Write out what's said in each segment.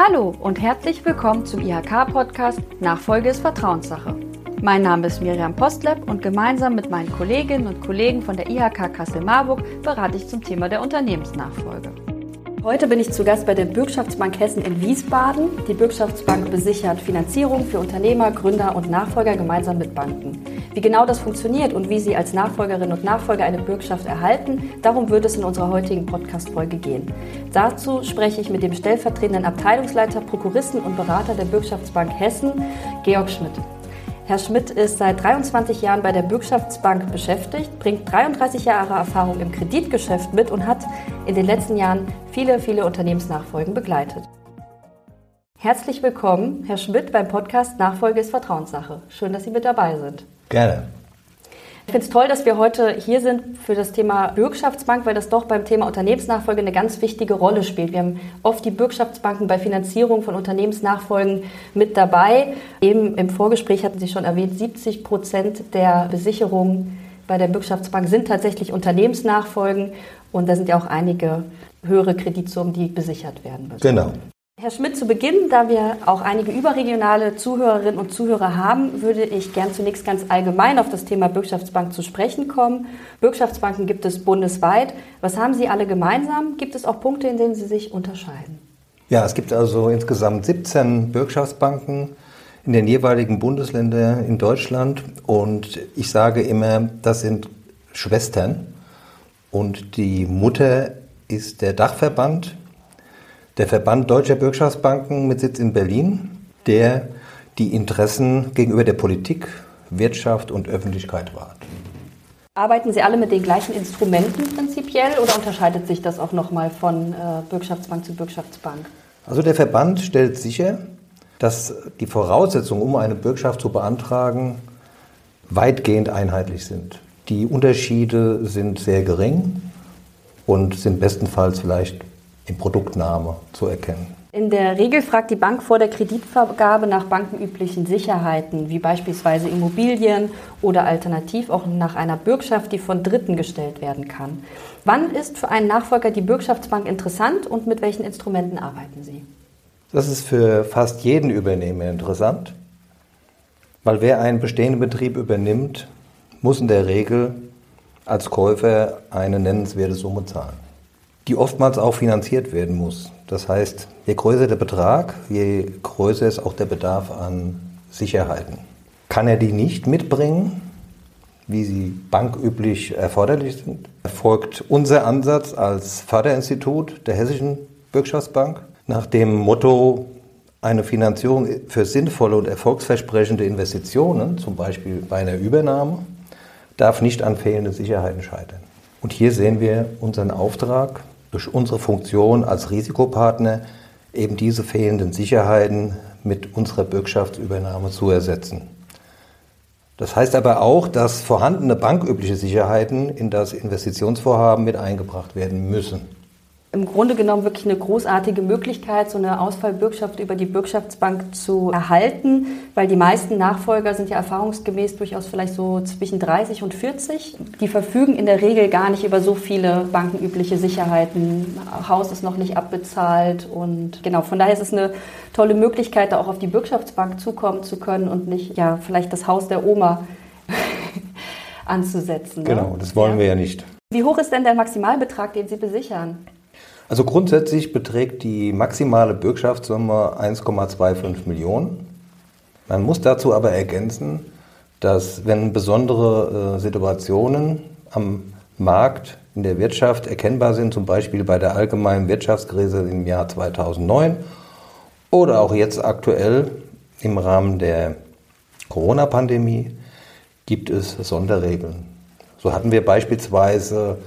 Hallo und herzlich willkommen zum IHK-Podcast Nachfolge ist Vertrauenssache. Mein Name ist Miriam Postleb und gemeinsam mit meinen Kolleginnen und Kollegen von der IHK Kassel-Marburg berate ich zum Thema der Unternehmensnachfolge. Heute bin ich zu Gast bei der Bürgschaftsbank Hessen in Wiesbaden. Die Bürgschaftsbank besichert Finanzierung für Unternehmer, Gründer und Nachfolger gemeinsam mit Banken. Wie genau das funktioniert und wie Sie als Nachfolgerinnen und Nachfolger eine Bürgschaft erhalten, darum wird es in unserer heutigen Podcast-Folge gehen. Dazu spreche ich mit dem stellvertretenden Abteilungsleiter, Prokuristen und Berater der Bürgschaftsbank Hessen, Georg Schmidt. Herr Schmidt ist seit 23 Jahren bei der Bürgschaftsbank beschäftigt, bringt 33 Jahre Erfahrung im Kreditgeschäft mit und hat in den letzten Jahren viele, viele Unternehmensnachfolgen begleitet. Herzlich willkommen, Herr Schmidt, beim Podcast Nachfolge ist Vertrauenssache. Schön, dass Sie mit dabei sind. Gerne. Ich finde es toll, dass wir heute hier sind für das Thema Bürgschaftsbank, weil das doch beim Thema Unternehmensnachfolge eine ganz wichtige Rolle spielt. Wir haben oft die Bürgschaftsbanken bei Finanzierung von Unternehmensnachfolgen mit dabei. Eben im Vorgespräch hatten Sie schon erwähnt, 70 Prozent der Besicherungen bei der Bürgschaftsbank sind tatsächlich Unternehmensnachfolgen und da sind ja auch einige höhere Kreditsummen, die besichert werden müssen. Genau. Herr Schmidt, zu Beginn, da wir auch einige überregionale Zuhörerinnen und Zuhörer haben, würde ich gern zunächst ganz allgemein auf das Thema Bürgschaftsbank zu sprechen kommen. Bürgschaftsbanken gibt es bundesweit. Was haben Sie alle gemeinsam? Gibt es auch Punkte, in denen sie sich unterscheiden? Ja, es gibt also insgesamt 17 Bürgschaftsbanken in den jeweiligen Bundesländern in Deutschland. Und ich sage immer, das sind Schwestern. Und die Mutter ist der Dachverband der Verband Deutscher Bürgschaftsbanken mit Sitz in Berlin, der die Interessen gegenüber der Politik, Wirtschaft und Öffentlichkeit wahrt. Arbeiten Sie alle mit den gleichen Instrumenten prinzipiell oder unterscheidet sich das auch nochmal von äh, Bürgschaftsbank zu Bürgschaftsbank? Also der Verband stellt sicher, dass die Voraussetzungen, um eine Bürgschaft zu beantragen, weitgehend einheitlich sind. Die Unterschiede sind sehr gering und sind bestenfalls vielleicht im Produktname zu erkennen. In der Regel fragt die Bank vor der Kreditvergabe nach bankenüblichen Sicherheiten, wie beispielsweise Immobilien oder alternativ auch nach einer Bürgschaft, die von Dritten gestellt werden kann. Wann ist für einen Nachfolger die Bürgschaftsbank interessant und mit welchen Instrumenten arbeiten Sie? Das ist für fast jeden Übernehmer interessant, weil wer einen bestehenden Betrieb übernimmt, muss in der Regel als Käufer eine nennenswerte Summe zahlen die oftmals auch finanziert werden muss. Das heißt, je größer der Betrag, je größer ist auch der Bedarf an Sicherheiten. Kann er die nicht mitbringen, wie sie banküblich erforderlich sind, erfolgt unser Ansatz als Förderinstitut der Hessischen Bürgschaftsbank nach dem Motto, eine Finanzierung für sinnvolle und erfolgsversprechende Investitionen, zum Beispiel bei einer Übernahme, darf nicht an fehlenden Sicherheiten scheitern. Und hier sehen wir unseren Auftrag, durch unsere Funktion als Risikopartner eben diese fehlenden Sicherheiten mit unserer Bürgschaftsübernahme zu ersetzen. Das heißt aber auch, dass vorhandene bankübliche Sicherheiten in das Investitionsvorhaben mit eingebracht werden müssen im Grunde genommen wirklich eine großartige Möglichkeit, so eine Ausfallbürgschaft über die Bürgschaftsbank zu erhalten, weil die meisten Nachfolger sind ja erfahrungsgemäß durchaus vielleicht so zwischen 30 und 40. Die verfügen in der Regel gar nicht über so viele bankenübliche Sicherheiten. Haus ist noch nicht abbezahlt und genau, von daher ist es eine tolle Möglichkeit, da auch auf die Bürgschaftsbank zukommen zu können und nicht ja vielleicht das Haus der Oma anzusetzen. Ne? Genau, das wollen ja. wir ja nicht. Wie hoch ist denn der Maximalbetrag, den Sie besichern? Also grundsätzlich beträgt die maximale Bürgschaftssumme 1,25 Millionen. Man muss dazu aber ergänzen, dass wenn besondere äh, Situationen am Markt in der Wirtschaft erkennbar sind, zum Beispiel bei der allgemeinen Wirtschaftskrise im Jahr 2009 oder auch jetzt aktuell im Rahmen der Corona-Pandemie, gibt es Sonderregeln. So hatten wir beispielsweise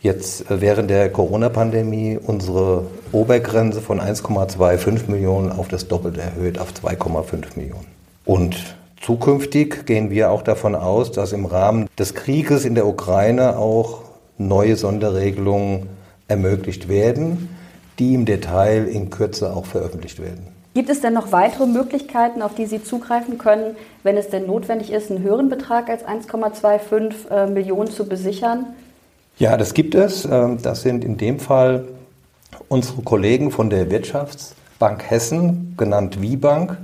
jetzt äh, während der Corona-Pandemie unsere Obergrenze von 1,25 Millionen auf das Doppelte erhöht, auf 2,5 Millionen. Und zukünftig gehen wir auch davon aus, dass im Rahmen des Krieges in der Ukraine auch neue Sonderregelungen ermöglicht werden, die im Detail in Kürze auch veröffentlicht werden. Gibt es denn noch weitere Möglichkeiten, auf die Sie zugreifen können, wenn es denn notwendig ist, einen höheren Betrag als 1,25 äh, Millionen zu besichern? Ja, das gibt es. Ähm, das sind in dem Fall unsere Kollegen von der Wirtschafts-, Bank Hessen, genannt WieBank,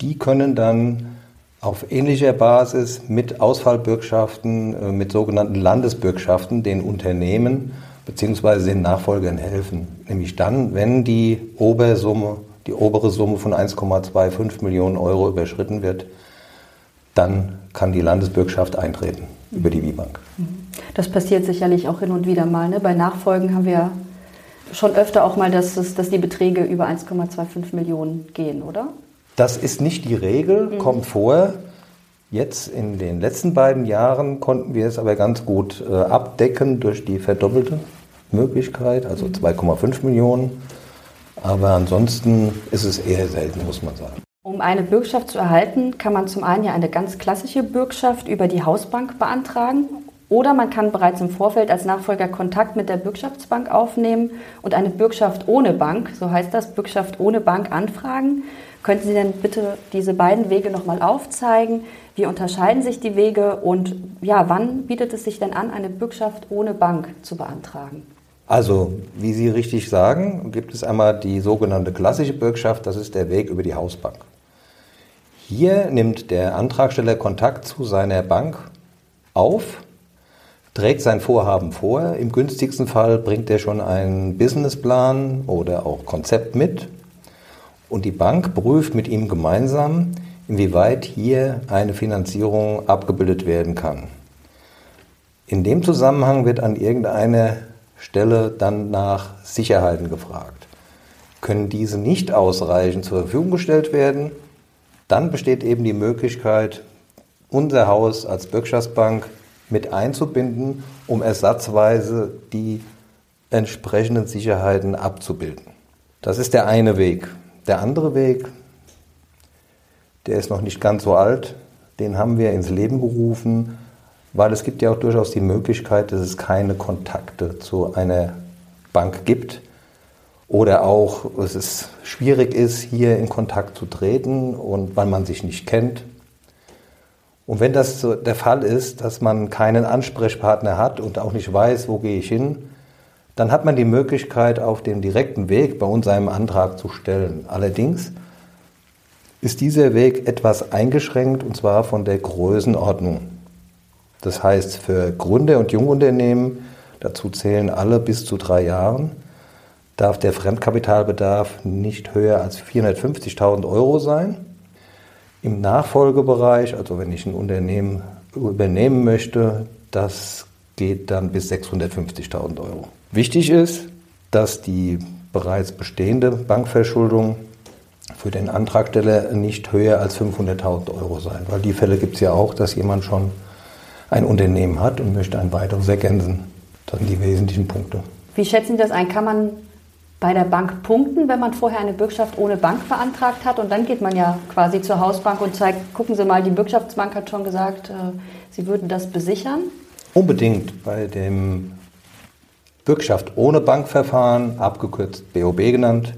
die können dann auf ähnlicher Basis mit Ausfallbürgschaften, äh, mit sogenannten Landesbürgschaften den Unternehmen bzw. den Nachfolgern helfen. Nämlich dann, wenn die Obersumme, die obere Summe von 1,25 Millionen Euro überschritten wird, dann kann die Landesbürgschaft eintreten über die WieBank. Das passiert sicherlich auch hin und wieder mal. Ne? Bei Nachfolgen haben wir schon öfter auch mal, dass, es, dass die Beträge über 1,25 Millionen gehen, oder? Das ist nicht die Regel, mhm. kommt vor. Jetzt in den letzten beiden Jahren konnten wir es aber ganz gut äh, abdecken durch die verdoppelte Möglichkeit, also 2,5 mhm. Millionen. Aber ansonsten ist es eher selten, muss man sagen. Um eine Bürgschaft zu erhalten, kann man zum einen ja eine ganz klassische Bürgschaft über die Hausbank beantragen oder man kann bereits im Vorfeld als Nachfolger Kontakt mit der Bürgschaftsbank aufnehmen und eine Bürgschaft ohne Bank, so heißt das, Bürgschaft ohne Bank anfragen. Könnten Sie denn bitte diese beiden Wege nochmal aufzeigen? Wie unterscheiden sich die Wege und ja, wann bietet es sich denn an, eine Bürgschaft ohne Bank zu beantragen? Also, wie Sie richtig sagen, gibt es einmal die sogenannte klassische Bürgschaft, das ist der Weg über die Hausbank. Hier nimmt der Antragsteller Kontakt zu seiner Bank auf, trägt sein Vorhaben vor. Im günstigsten Fall bringt er schon einen Businessplan oder auch Konzept mit. Und die Bank prüft mit ihm gemeinsam, inwieweit hier eine Finanzierung abgebildet werden kann. In dem Zusammenhang wird an irgendeiner Stelle dann nach Sicherheiten gefragt. Können diese nicht ausreichend zur Verfügung gestellt werden, dann besteht eben die Möglichkeit, unser Haus als Bürgschaftsbank mit einzubinden, um ersatzweise die entsprechenden Sicherheiten abzubilden. Das ist der eine Weg. Der andere Weg, der ist noch nicht ganz so alt, den haben wir ins Leben gerufen, weil es gibt ja auch durchaus die Möglichkeit, dass es keine Kontakte zu einer Bank gibt oder auch dass es schwierig ist, hier in Kontakt zu treten und weil man sich nicht kennt. Und wenn das so der Fall ist, dass man keinen Ansprechpartner hat und auch nicht weiß, wo gehe ich hin, dann hat man die Möglichkeit, auf dem direkten Weg bei uns einen Antrag zu stellen. Allerdings ist dieser Weg etwas eingeschränkt und zwar von der Größenordnung. Das heißt, für Gründer und Jungunternehmen, dazu zählen alle bis zu drei Jahren, darf der Fremdkapitalbedarf nicht höher als 450.000 Euro sein. Im Nachfolgebereich, also wenn ich ein Unternehmen übernehmen möchte, das geht dann bis 650.000 Euro. Wichtig ist, dass die bereits bestehende Bankverschuldung für den Antragsteller nicht höher als 500.000 Euro sein, weil die Fälle gibt es ja auch, dass jemand schon ein Unternehmen hat und möchte ein weiteres ergänzen. Das sind die wesentlichen Punkte. Wie schätzen Sie das ein? Kann man bei der Bank punkten, wenn man vorher eine Bürgschaft ohne Bank beantragt hat? Und dann geht man ja quasi zur Hausbank und zeigt, gucken Sie mal, die Bürgschaftsbank hat schon gesagt, äh, Sie würden das besichern? Unbedingt. Bei dem Bürgschaft ohne Bankverfahren, abgekürzt BOB genannt,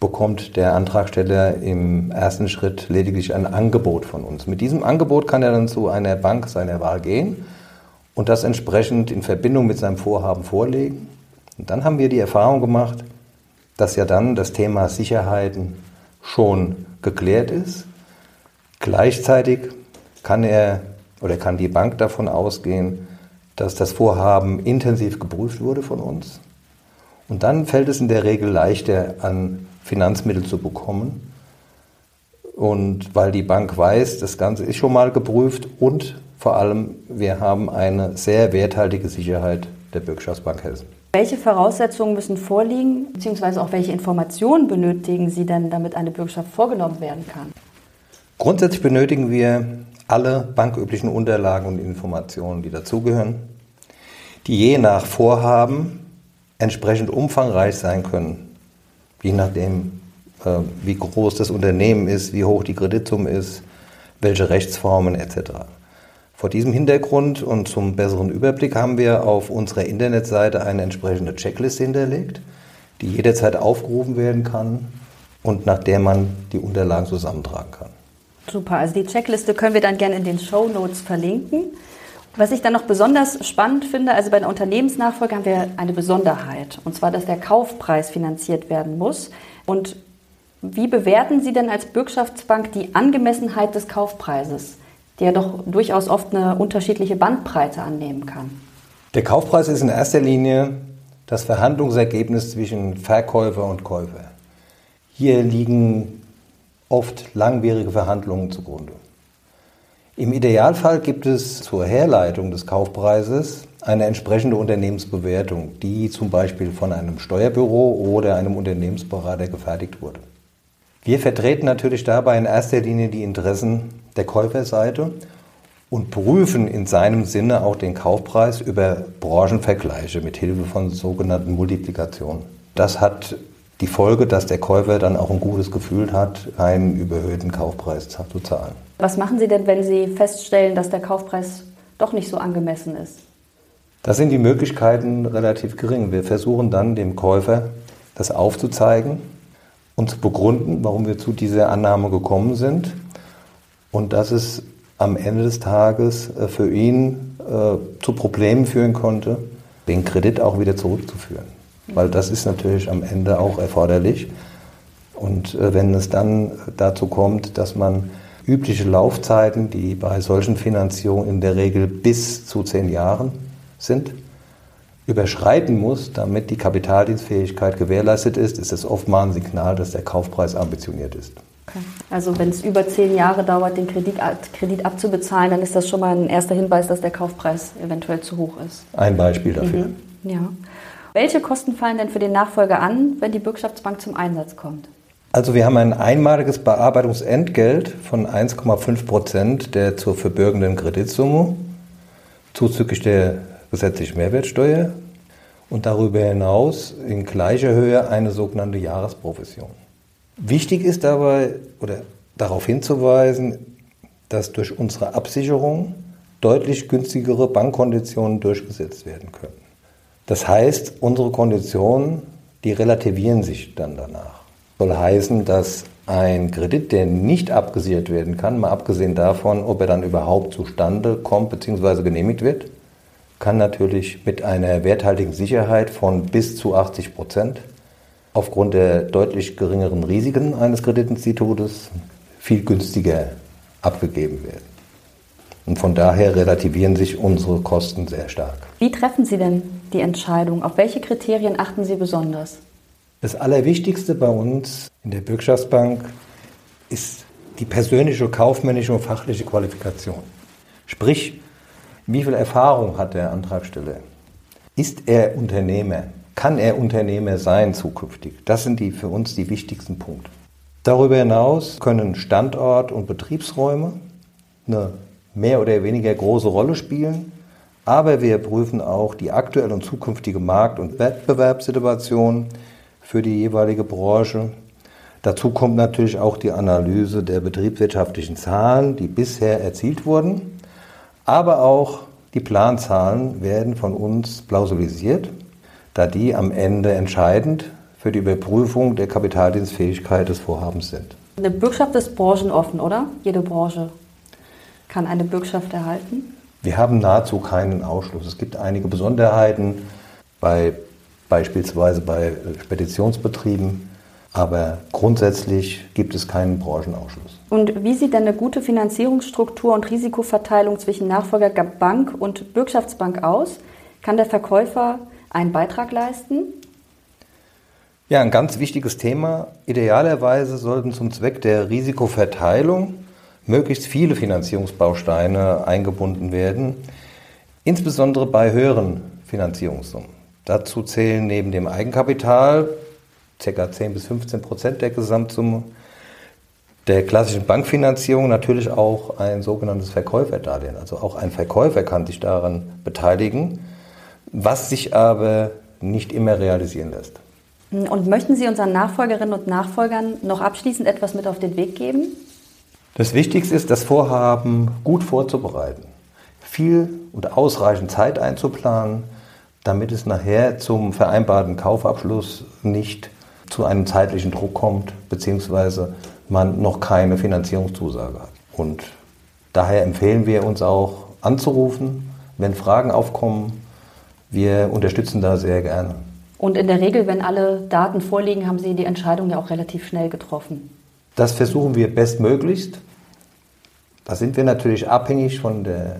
bekommt der Antragsteller im ersten Schritt lediglich ein Angebot von uns. Mit diesem Angebot kann er dann zu einer Bank seiner Wahl gehen und das entsprechend in Verbindung mit seinem Vorhaben vorlegen. Und dann haben wir die Erfahrung gemacht, dass ja dann das Thema Sicherheiten schon geklärt ist. Gleichzeitig kann er oder kann die Bank davon ausgehen, dass das Vorhaben intensiv geprüft wurde von uns. Und dann fällt es in der Regel leichter, an Finanzmittel zu bekommen. Und weil die Bank weiß, das Ganze ist schon mal geprüft und vor allem, wir haben eine sehr werthaltige Sicherheit der Bürgschaftsbank Hessen. Welche Voraussetzungen müssen vorliegen, beziehungsweise auch welche Informationen benötigen Sie denn, damit eine Bürgschaft vorgenommen werden kann? Grundsätzlich benötigen wir alle banküblichen Unterlagen und Informationen, die dazugehören, die je nach Vorhaben entsprechend umfangreich sein können je nachdem, äh, wie groß das Unternehmen ist, wie hoch die Kreditsumme ist, welche Rechtsformen etc. Vor diesem Hintergrund und zum besseren Überblick haben wir auf unserer Internetseite eine entsprechende Checkliste hinterlegt, die jederzeit aufgerufen werden kann und nach der man die Unterlagen zusammentragen kann. Super, also die Checkliste können wir dann gerne in den Show Notes verlinken. Was ich dann noch besonders spannend finde, also bei der Unternehmensnachfolge haben wir eine Besonderheit, und zwar, dass der Kaufpreis finanziert werden muss. Und Wie bewerten Sie denn als Bürgschaftsbank die Angemessenheit des Kaufpreises, der doch durchaus oft eine unterschiedliche Bandbreite annehmen kann? Der Kaufpreis ist in erster Linie das Verhandlungsergebnis zwischen Verkäufer und Käufer. Hier liegen oft langwierige Verhandlungen zugrunde. Im Idealfall gibt es zur Herleitung des Kaufpreises eine entsprechende Unternehmensbewertung, die zum Beispiel von einem Steuerbüro oder einem Unternehmensberater gefertigt wurde. Wir vertreten natürlich dabei in erster Linie die Interessen der Käuferseite und prüfen in seinem Sinne auch den Kaufpreis über Branchenvergleiche mit Hilfe von sogenannten Multiplikationen. Das hat die Folge, dass der Käufer dann auch ein gutes Gefühl hat, einen überhöhten Kaufpreis zu zahlen. Was machen Sie denn, wenn Sie feststellen, dass der Kaufpreis doch nicht so angemessen ist? Da sind die Möglichkeiten relativ gering. Wir versuchen dann dem Käufer das aufzuzeigen und zu begründen, warum wir zu dieser Annahme gekommen sind und dass es am Ende des Tages äh, für ihn äh, zu Problemen führen konnte, den Kredit auch wieder zurückzuführen. Weil das ist natürlich am Ende auch erforderlich. Und äh, wenn es dann dazu kommt, dass man übliche Laufzeiten, die bei solchen Finanzierungen in der Regel bis zu zehn Jahren sind, überschreiten muss, damit die Kapitaldienstfähigkeit gewährleistet ist, ist es oft mal ein Signal, dass der Kaufpreis ambitioniert ist. Okay. Also wenn es über zehn Jahre dauert, den Kredit, Kredit, abzubezahlen, dann ist das schon mal ein erster Hinweis, dass der Kaufpreis eventuell zu hoch ist. Ein Beispiel dafür. Mhm. Ja. Welche Kosten fallen denn für den Nachfolger an, wenn die Bürgschaftsbank zum Einsatz kommt? Also wir haben ein einmaliges Bearbeitungsentgelt von 1,5 Prozent der zu verbürgenden Kreditsumme, zuzüglich der gesetzlichen Mehrwertsteuer und darüber hinaus in gleicher Höhe eine sogenannte Jahresprovision. Wichtig ist dabei oder darauf hinzuweisen, dass durch unsere Absicherung deutlich günstigere Bankkonditionen durchgesetzt werden können. Das heißt, unsere Konditionen, die relativieren sich dann danach. Soll heißen, dass ein Kredit, der nicht abgesichert werden kann, mal abgesehen davon, ob er dann überhaupt zustande kommt bzw. genehmigt wird, kann natürlich mit einer werthaltigen Sicherheit von bis zu 80 Prozent aufgrund der deutlich geringeren Risiken eines Kreditinstitutes viel günstiger abgegeben werden. Und von daher relativieren sich unsere Kosten sehr stark. Wie treffen Sie denn die Entscheidung? Auf welche Kriterien achten Sie besonders? Das Allerwichtigste bei uns in der Bürgschaftsbank ist die persönliche, kaufmännische und fachliche Qualifikation. Sprich, wie viel Erfahrung hat der Antragsteller? Ist er Unternehmer? Kann er Unternehmer sein zukünftig? Das sind die für uns die wichtigsten Punkte. Darüber hinaus können Standort und Betriebsräume eine mehr oder weniger große Rolle spielen, aber wir prüfen auch die aktuelle und zukünftige Markt- und Wettbewerbssituation für die jeweilige Branche. Dazu kommt natürlich auch die Analyse der betriebswirtschaftlichen Zahlen, die bisher erzielt wurden, aber auch die Planzahlen werden von uns plausibilisiert da die am Ende entscheidend für die Überprüfung der Kapitaldienstfähigkeit des Vorhabens sind. Eine Bürgschaft ist branchenoffen, oder? Jede Branche kann eine Bürgschaft erhalten? Wir haben nahezu keinen Ausschluss. Es gibt einige Besonderheiten bei beispielsweise bei Speditionsbetrieben, aber grundsätzlich gibt es keinen Branchenausschluss. Und wie sieht denn eine gute Finanzierungsstruktur und Risikoverteilung zwischen Nachfolger Bank und Bürgschaftsbank aus? Kann der Verkäufer einen Beitrag leisten? Ja, ein ganz wichtiges Thema. Idealerweise sollten zum Zweck der Risikoverteilung möglichst viele Finanzierungsbausteine eingebunden werden, insbesondere bei höheren Finanzierungssummen. Dazu zählen neben dem Eigenkapital ca. 10 bis 15 Prozent der Gesamtsumme der klassischen Bankfinanzierung natürlich auch ein sogenanntes Verkäuferdarlehen. Also auch ein Verkäufer kann sich daran beteiligen was sich aber nicht immer realisieren lässt. Und möchten Sie unseren Nachfolgerinnen und Nachfolgern noch abschließend etwas mit auf den Weg geben? Das Wichtigste ist, das Vorhaben gut vorzubereiten, viel und ausreichend Zeit einzuplanen, damit es nachher zum vereinbarten Kaufabschluss nicht zu einem zeitlichen Druck kommt, beziehungsweise man noch keine Finanzierungszusage hat. Und daher empfehlen wir uns auch anzurufen, wenn Fragen aufkommen, wir unterstützen da sehr gerne. Und in der Regel, wenn alle Daten vorliegen, haben Sie die Entscheidung ja auch relativ schnell getroffen. Das versuchen wir bestmöglichst. Da sind wir natürlich abhängig von der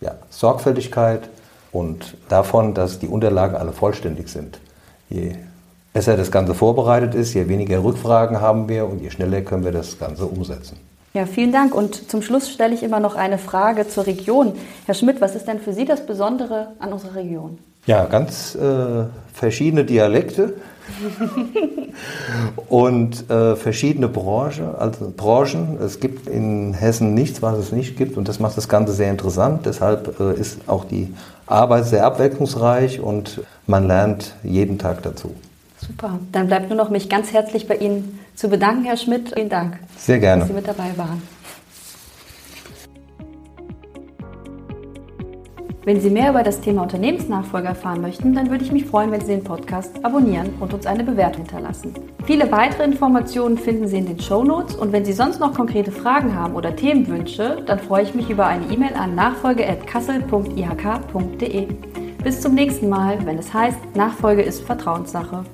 ja, Sorgfältigkeit und davon, dass die Unterlagen alle vollständig sind. Je besser das Ganze vorbereitet ist, je weniger Rückfragen haben wir und je schneller können wir das Ganze umsetzen. Ja, vielen Dank. Und zum Schluss stelle ich immer noch eine Frage zur Region. Herr Schmidt, was ist denn für Sie das Besondere an unserer Region? Ja, ganz äh, verschiedene Dialekte und äh, verschiedene Branche, also Branchen. Es gibt in Hessen nichts, was es nicht gibt und das macht das Ganze sehr interessant. Deshalb äh, ist auch die Arbeit sehr abwechslungsreich und man lernt jeden Tag dazu. Super. Dann bleibt nur noch mich ganz herzlich bei Ihnen zu bedanken, Herr Schmidt. Vielen Dank. Sehr gerne. Dass Sie mit dabei waren. Wenn Sie mehr über das Thema Unternehmensnachfolge erfahren möchten, dann würde ich mich freuen, wenn Sie den Podcast abonnieren und uns eine Bewertung hinterlassen. Viele weitere Informationen finden Sie in den Show Notes und wenn Sie sonst noch konkrete Fragen haben oder Themenwünsche, dann freue ich mich über eine E-Mail an nachfolge.kassel.ihk.de. Bis zum nächsten Mal, wenn es heißt, Nachfolge ist Vertrauenssache.